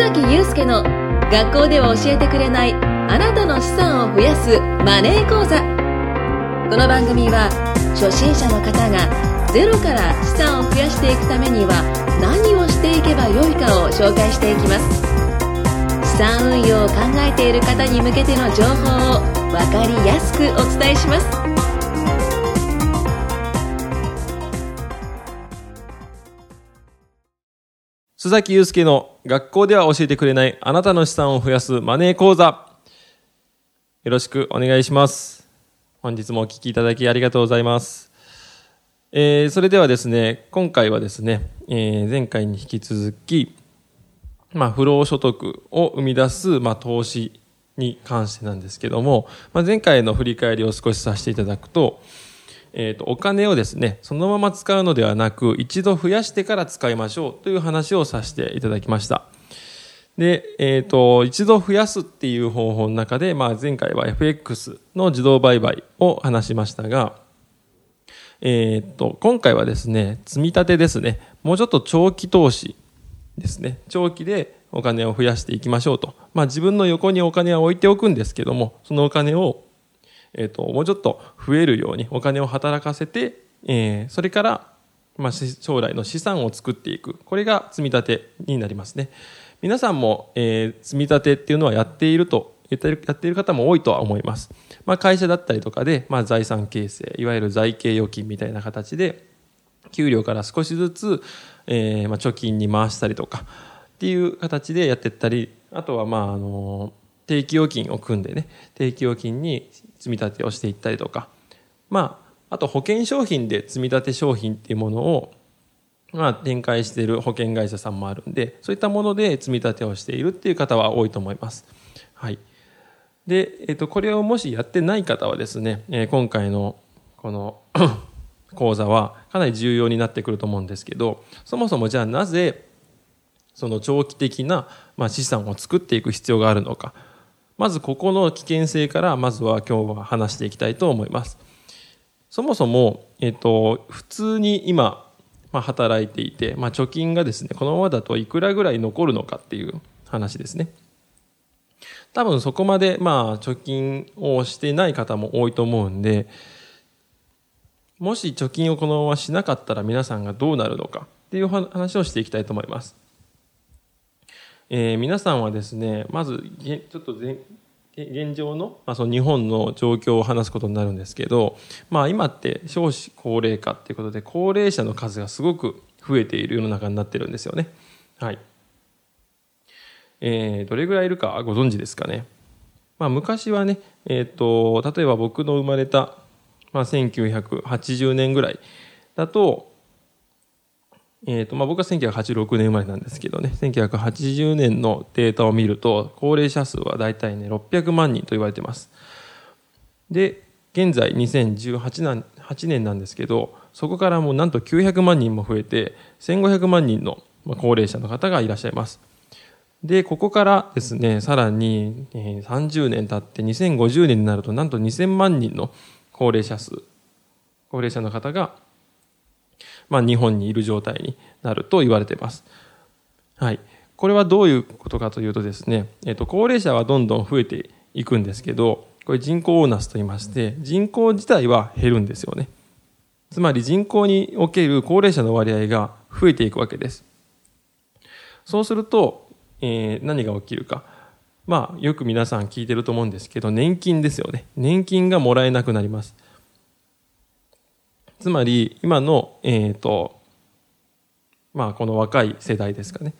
崎祐介の学校では教えてくれないあなたの資産を増やすマネー講座。この番組は初心者の方がゼロから資産を増やしていくためには何をしていけばよいかを紹介していきます。資産運用を考えている方に向けての情報を分かりやすくお伝えします。須崎祐介の学校では教えてくれないあなたの資産を増やすマネー講座。よろしくお願いします。本日もお聞きいただきありがとうございます。えーそれではですね、今回はですね、えー前回に引き続き、まあ、不労所得を生み出す、まあ、投資に関してなんですけども、まあ、前回の振り返りを少しさせていただくと、えー、とお金をですねそのまま使うのではなく一度増やしてから使いましょうという話をさせていただきました。で、えー、と一度増やすっていう方法の中で、まあ、前回は FX の自動売買を話しましたが、えー、と今回はですね積み立てですねもうちょっと長期投資ですね長期でお金を増やしていきましょうと、まあ、自分の横にお金は置いておくんですけどもそのお金をえー、ともうちょっと増えるようにお金を働かせて、えーそれから、まあ、将来の資産を作っていく。これが積み立てになりますね。皆さんも、えー積み立てっていうのはやっているとやっている方も多いとは思います、まあ、会社だったりとかで、まあ、財産形成いわゆる財形預金みたいな形で給料から少しずつ、えーまあ、貯金に回したりとかっていう形でやってったりあとはまああの定期預金を組んでね定期預金に積み立てをしていったりとかまああと保険商品で積み立て商品っていうものをまあ展開している保険会社さんもあるんでそういったもので積み立てをしているっていう方は多いと思います。はいで、えっとこれをもしやってない方はですね、えー今回のこの 講座はかなり重要になってくると思うんですけどそもそもじゃあなぜその長期的な、ま、資産を作っていく必要があるのかまずここの危険性からまずは今日は話していきたいと思いますそもそも、えっと、普通に今、まあ、働いていて、まあ、貯金がですねこのままだといくらぐらい残るのかっていう話ですね多分そこまでまあ貯金をしてない方も多いと思うんでもし貯金をこのまましなかったら皆さんがどうなるのかっていう話をしていきたいと思います。えー皆さんはですね、まずちょっと現状の,、まあその日本の状況を話すことになるんですけど、まあ、今って少子高齢化っていうことで高齢者の数がすごく増えている世の中になってるんですよね。はいえーどれぐらいいるかご存知ですかね。まあ、昔はね、えー、と例えば僕の生まれた、まあ、1980年ぐらいだと,、えーとまあ、僕は1986年生まれなんですけどね1980年のデータを見ると高齢者数は大体ね600万人と言われてます。で現在2018年 ,8 年なんですけどそこからもうなんと900万人も増えて1500万人の高齢者の方がいらっしゃいます。で、ここからですね、さらに30年経って2050年になるとなんと2000万人の高齢者数、高齢者の方が、まあ日本にいる状態になると言われています。はい。これはどういうことかというとですね、えっ、と、高齢者はどんどん増えていくんですけど、これ人口オーナスと言いまして、人口自体は減るんですよね。つまり人口における高齢者の割合が増えていくわけです。そうすると、えー何が起きるか。まあ、よく皆さん聞いてると思うんですけど、年金ですよね。年金がもらえなくなります。つまり、今の、えっ、と、まあ、この若い世代ですかね。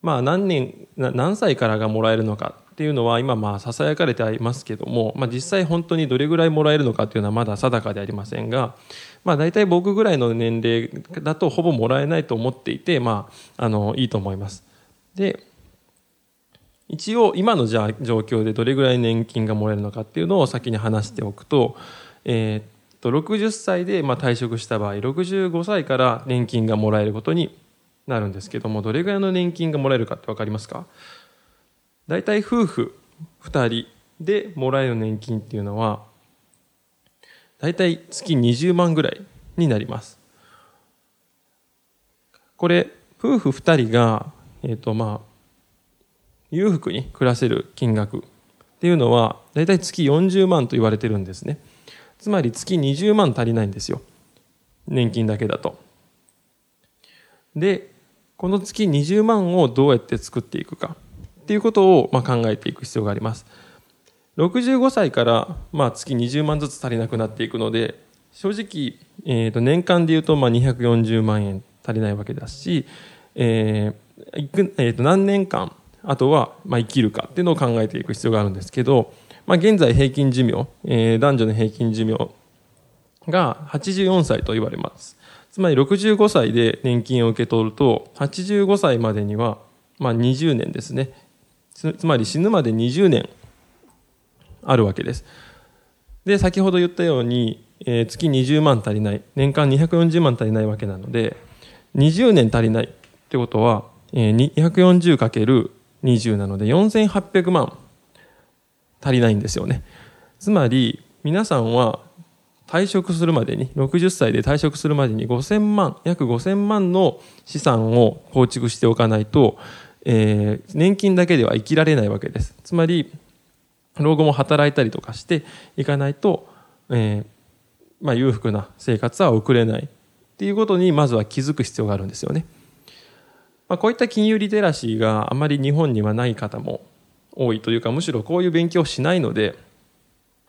まあ、何年、何歳からがもらえるのかっていうのは、今、まあ、囁かれてありますけども、まあ、実際本当にどれぐらいもらえるのかっていうのはまだ定かでありませんが、まあ、大体僕ぐらいの年齢だとほぼもらえないと思っていて、まあ、あの、いいと思います。で、一応今のじゃあ状況でどれぐらい年金がもらえるのかっていうのを先に話しておくと,、えーと60歳でまあ退職した場合65歳から年金がもらえることになるんですけどもどれぐらいの年金がもらえるかって分かりますか？大体夫婦2人でもらえる年金っていうのは大体月20万ぐらいになります。これ夫婦2人がえっ、とまあ裕福に暮らせる金額っていうのは大体月40万と言われてるんですね。つまり月20万足りないんですよ。年金だけだと。でこの月20万をどうやって作っていくか。っていうことをま考えていく必要があります。65歳からま月20万ずつ足りなくなっていくので正直、えー、と年間でいうとま240万円足りないわけだし、えーえー、と何年間あとはま生きるかっていうのを考えていく必要があるんですけど、まあ、現在平均寿命、えー、男女の平均寿命が84歳と言われます。つまり65歳で年金を受け取ると85歳までにはまあ20年ですね。つまり死ぬまで20年あるわけです。で先ほど言ったように、えー、月20万足りない。年間240万足りないわけなので20年足りないってことは、えー、240×20 なので4800万足りないんですよね。つまり皆さんは退職するまでに60歳で退職するまでに5000万約5000万の資産を構築しておかないと、えー、年金だけでは生きられないわけです。つまり老後も働いたりとかしていかないと、えーまあ、裕福な生活は送れない。っていうことにまずは気づく必要があるんですよね。まあ、こういった金融リテラシーがあまり日本にはない方も多いというかむしろこういう勉強をしないので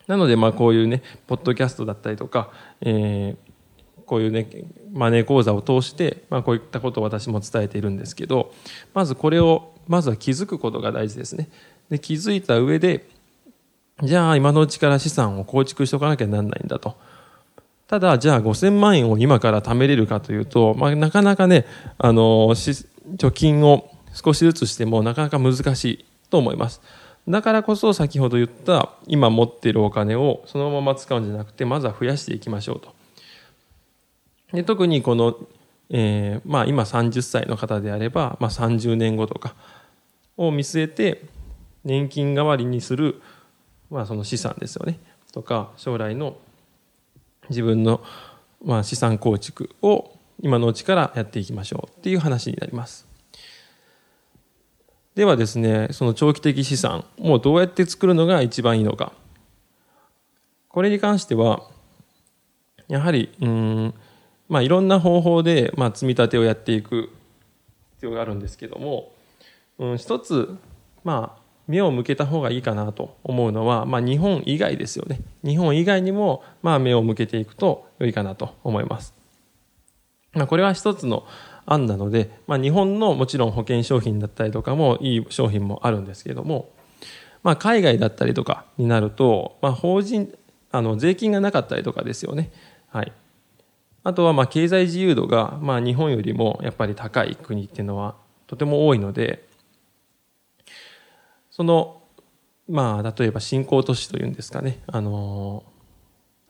なのでまあこういうねポッドキャストだったりとか、えー、こういうねマネー講座を通して、まあ、こういったことを私も伝えているんですけどまずこれをまずは気づくことが大事ですね。で気づいた上でじゃあ今のうちから資産を構築しておかなきゃなんないんだと。ただ、じゃあ5000万円を今から貯めれるかというと、まあ、なかなかね、あの、貯金を少しずつしてもなかなか難しいと思います。だからこそ先ほど言った今持っているお金をそのまま使うんじゃなくてまずは増やしていきましょうと。で特にこの、えーまあ、今30歳の方であれば、まあ、30年後とかを見据えて年金代わりにするまあ、その資産ですよねとか将来の自分のまあ資産構築を今のうちからやっていきましょうっていう話になります。ではですねその長期的資産をどうやって作るのが一番いいのか。これに関してはやはりうんまあいろんな方法でまあ積み立てをやっていく必要があるんですけども、うん、一つまあ目を向けた方がいいかなと思うのは、まあ、日本以外ですよね。日本以外にもまあ目を向けていくと良いかなと思います、まあ、これは一つの案なので、まあ、日本のもちろん保険商品だったりとかもいい商品もあるんですけれども、まあ、海外だったりとかになると、まあ、法人あの税金がなかったりとかですよね。はい。あとはまあ経済自由度がまあ日本よりもやっぱり高い国っていうのはとても多いのでその、まあ、例えば新興都市というんですかね、あの、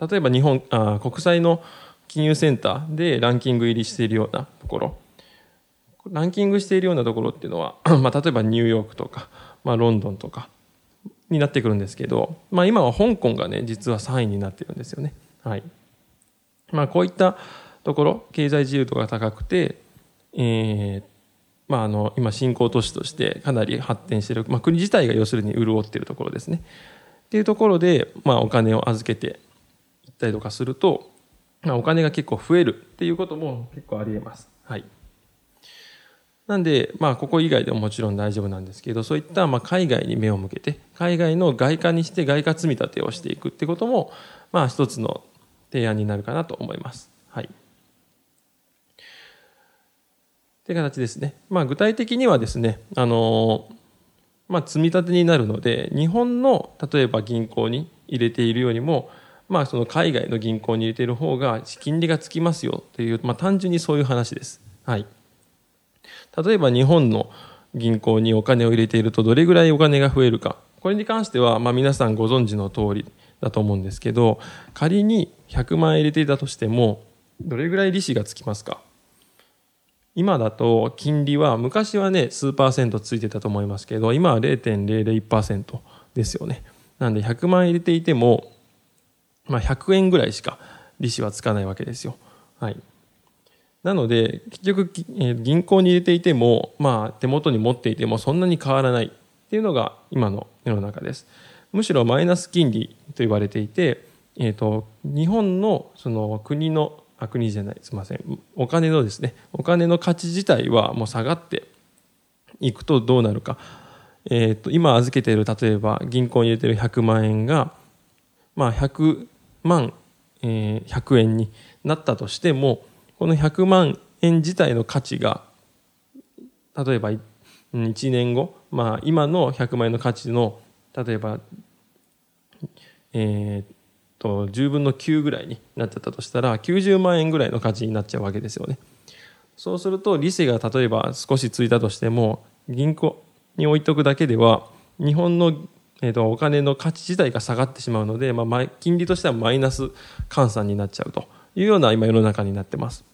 例えば日本あ、国際の金融センターでランキング入りしているようなところ、ランキングしているようなところっていうのは、まあ、例えばニューヨークとか、まあ、ロンドンとかになってくるんですけど、まあ、今は香港がね、実は3位になってるんですよね。はい。まあ、こういったところ、経済自由度が高くて、えー、まあ、あの今新興都市としてかなり発展している、まあ、国自体が要するに潤っているところですね。っていうところで、まあ、お金を預けていったりとかすると、まあ、お金が結構増えるっていうことも結構ありえます。はい。なんで、まあ、ここ以外でももちろん大丈夫なんですけど、そういった、まあ、海外に目を向けて、海外の外貨にして外貨積み立てをしていくってことも、まあ、一つの提案になるかなと思います。はい。っていう形ですね。まあ、具体的にはですね、あのまあ、積み立てになるので、日本の例えば銀行に入れているよりも、まあ、その海外の銀行に入れている方が金利がつきますよという、まあ、単純にそういう話です。はい。例えば日本の銀行にお金を入れているとどれぐらいお金が増えるか。これに関しては、まあ、皆さんご存知の通りだと思うんですけど、仮に100万円入れていたとしても、どれぐらい利子がつきますか。今だと金利は昔はね数パーセントついてたと思いますけど今は0.001%ですよね。なんで100万円入れていても、まあ、100円ぐらいしか利子はつかないわけですよ。はい。なので結局、銀行に入れていても、まあ、手元に持っていてもそんなに変わらない。っていうのが今の世の中です。むしろマイナス金利と言われていて、えー、と日本のその国のあ国じゃないすみません。お金のですね。お金の価値自体はもう下がっていくとどうなるか、えー、と今預けている例えば銀行に入れてる100万円が、まあ、100万、えー100円になったとしてもこの100万円自体の価値が例えば1年後、まあ、今の100万円の価値の例えば、えー、と10分の9ぐらいになっちゃったとしたら90万円ぐらいの価値になっちゃうわけですよね。そうすると利子が例えば少しついたとしても銀行に置いとくだけでは日本の、えー、とお金の価値自体が下がってしまうので、まあ、金利としてはマイナス換算になっちゃうというような今世の中になってます。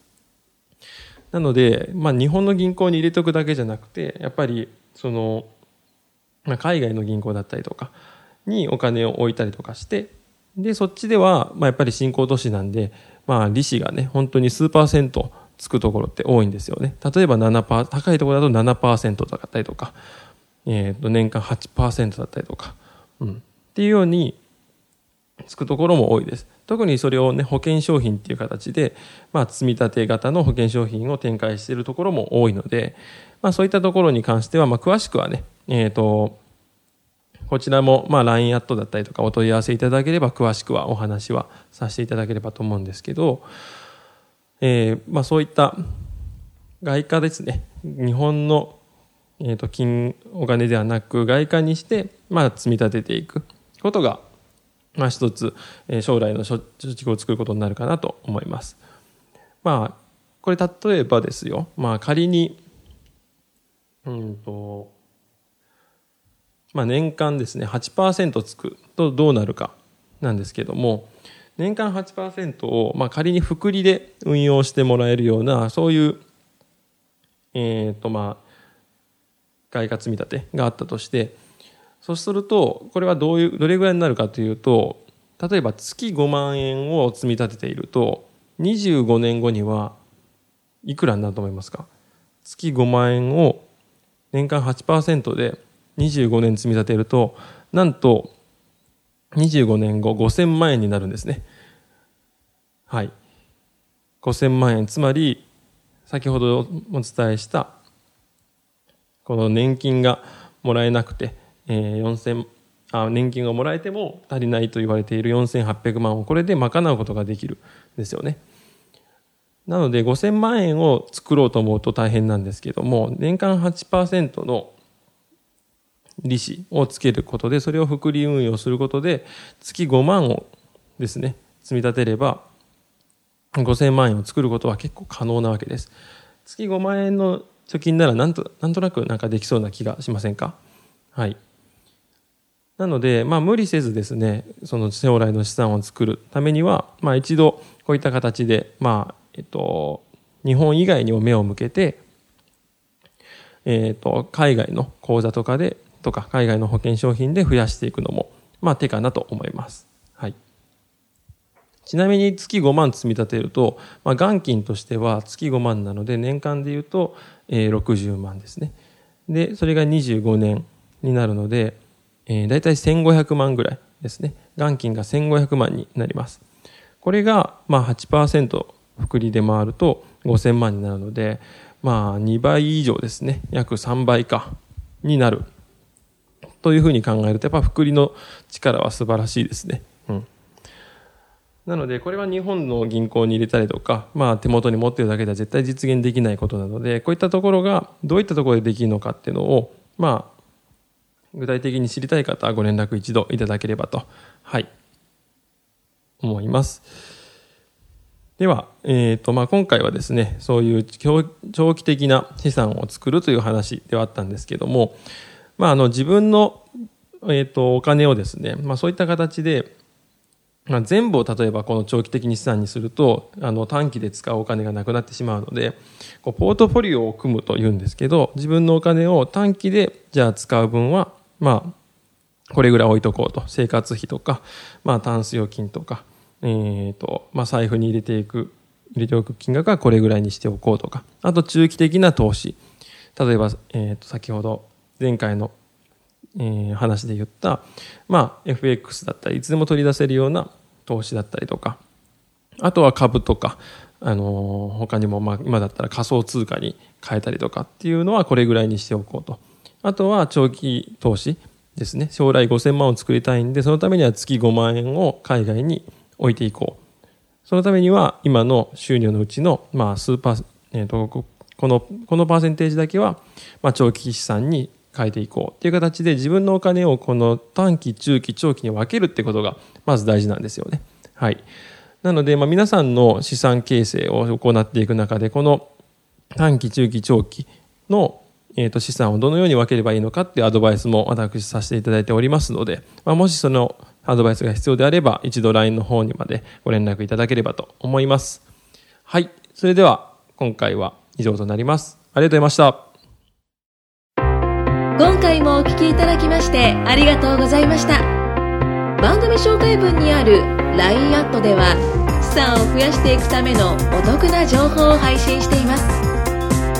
なので、まあ、日本の銀行に入れとくだけじゃなくてやっぱりその、まあ、海外の銀行だったりとかにお金を置いたりとかしてでそっちでは、まあ、やっぱり新興都市なんで、まあ、利子がね本当に数パーセントつくところって多いんですよね。例えば7パー高いところだと7%だったりとか、えー、と年間8%だったりとか、うん、っていうようにつくところも多いです。特にそれをね保険商品っていう形で、まあ、積み立て型の保険商品を展開しているところも多いので、まあ、そういったところに関しては、まあ、詳しくはね、えーとこちらも、まあ、LINE アットだったりとかお問い合わせいただければ詳しくはお話はさせていただければと思うんですけど、えーまあ、そういった外貨ですね。日本の、えー、と金お金ではなく外貨にして、まあ、積み立てていくことが、まあ、一つ、え将来の貯蓄を作ることになるかなと思います。まあこれ例えばですよ、まあ、仮にうんとまあ、年間ですね8%つくとどうなるかなんですけども年間8%を、まあ、仮に複利で運用してもらえるようなそういう、えーとまあ、外貨積み立てがあったとしてそうするとこれはどういうどれぐらいになるかというと例えば月5万円を積み立てていると25年後にはいくらになると思いますか？月5万円を年間8%で25年積み立てるとなんと25年後5000万円になるんですね。はい。5000万円。つまり先ほどお伝えしたこの年金がもらえなくて、えー、4000あ年金がもらえても足りないと言われている4800万をこれで賄うことができるんですよね。なので5000万円を作ろうと思うと大変なんですけども年間8%の利子をつけることでそれを複利運用することで月5万をですね積み立てれば5000万円を作ることは結構可能なわけです。月5万円の貯金ならなんとなんとなくなんかできそうな気がしませんか？はい。なので、まあ、無理せずですねその将来の資産を作るためには、まあ、一度こういった形で、まあえっと、日本以外にも目を向けて、えっと、海外の口座とかでとか海外の保険商品で増やしていくのも、まあ、手かなと思います。はい。ちなみに月5万積み立てると、まあ、元金としては月5万なので年間で言うと、えー、60万ですね。で、それが25年になるので、えー、大体1500万ぐらいですね。元金が1500万になります。これが、まあ8%複利で回ると5000万になるので、まあ2倍以上ですね。約3倍か、になるというふうに考えるとやっぱ複利の力は素晴らしいですね。うん、なのでこれは日本の銀行に入れたりとか、まあ、手元に持ってるだけでは絶対実現できないことなのでこういったところがどういったところでできるのかっていうのを、まあ、具体的に知りたい方はご連絡一度いただければと、はい、思います。では、えーとまあ、今回はですねそういう長期的な資産を作るという話ではあったんですけども、まあ、あの自分の、えーと、お金をですね、まあ、そういった形で、まあ、全部を例えばこの長期的に資産にするとあの短期で使うお金がなくなってしまうのでこうポートフォリオを組むというんですけど自分のお金を短期でじゃあ使う分はまあこれぐらい置いとこうと生活費とか、まあ、タンス預金とか、えーとまあ、財布に入れていく入れておく金額はこれぐらいにしておこうとか、あと中期的な投資。例えば、えっ、と、先ほど前回の、え話で言った、まあ、FX だったり、いつでも取り出せるような投資だったりとか、あとは株とか、あのー他にも、まあ、今だったら仮想通貨に変えたりとかっていうのはこれぐらいにしておこうと。あとは長期投資ですね。将来5000万を作りたいんで、そのためには月5万円を海外に置いていこう。そのためには今の収入のうちの、まあ、数パー、えーと、ここの、このパーセンテージだけは、まあ、長期資産に変えていこうっていう形で自分のお金をこの短期、中期、長期に分けるってことがまず大事なんですよね。はい。なので、まあ、皆さんの資産形成を行っていく中で、この短期、中期、長期の、えー、と資産をどのように分ければいいのかっていうアドバイスも私させていただいておりますので、まあ、もしそのアドバイスが必要であれば、一度 LINE の方にまでご連絡いただければと思います。はい。それでは、今回は以上となります。ありがとうございました。今回もお聞きいただきましてありがとうございました番組紹介文にある LINE アットでは資産を増やしていくためのお得な情報を配信しています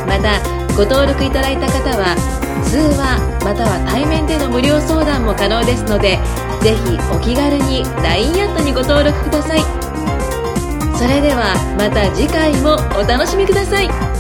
またご登録いただいた方は通話または対面での無料相談も可能ですのでぜひお気軽に LINE アットにご登録ください。それではまた次回もお楽しみください。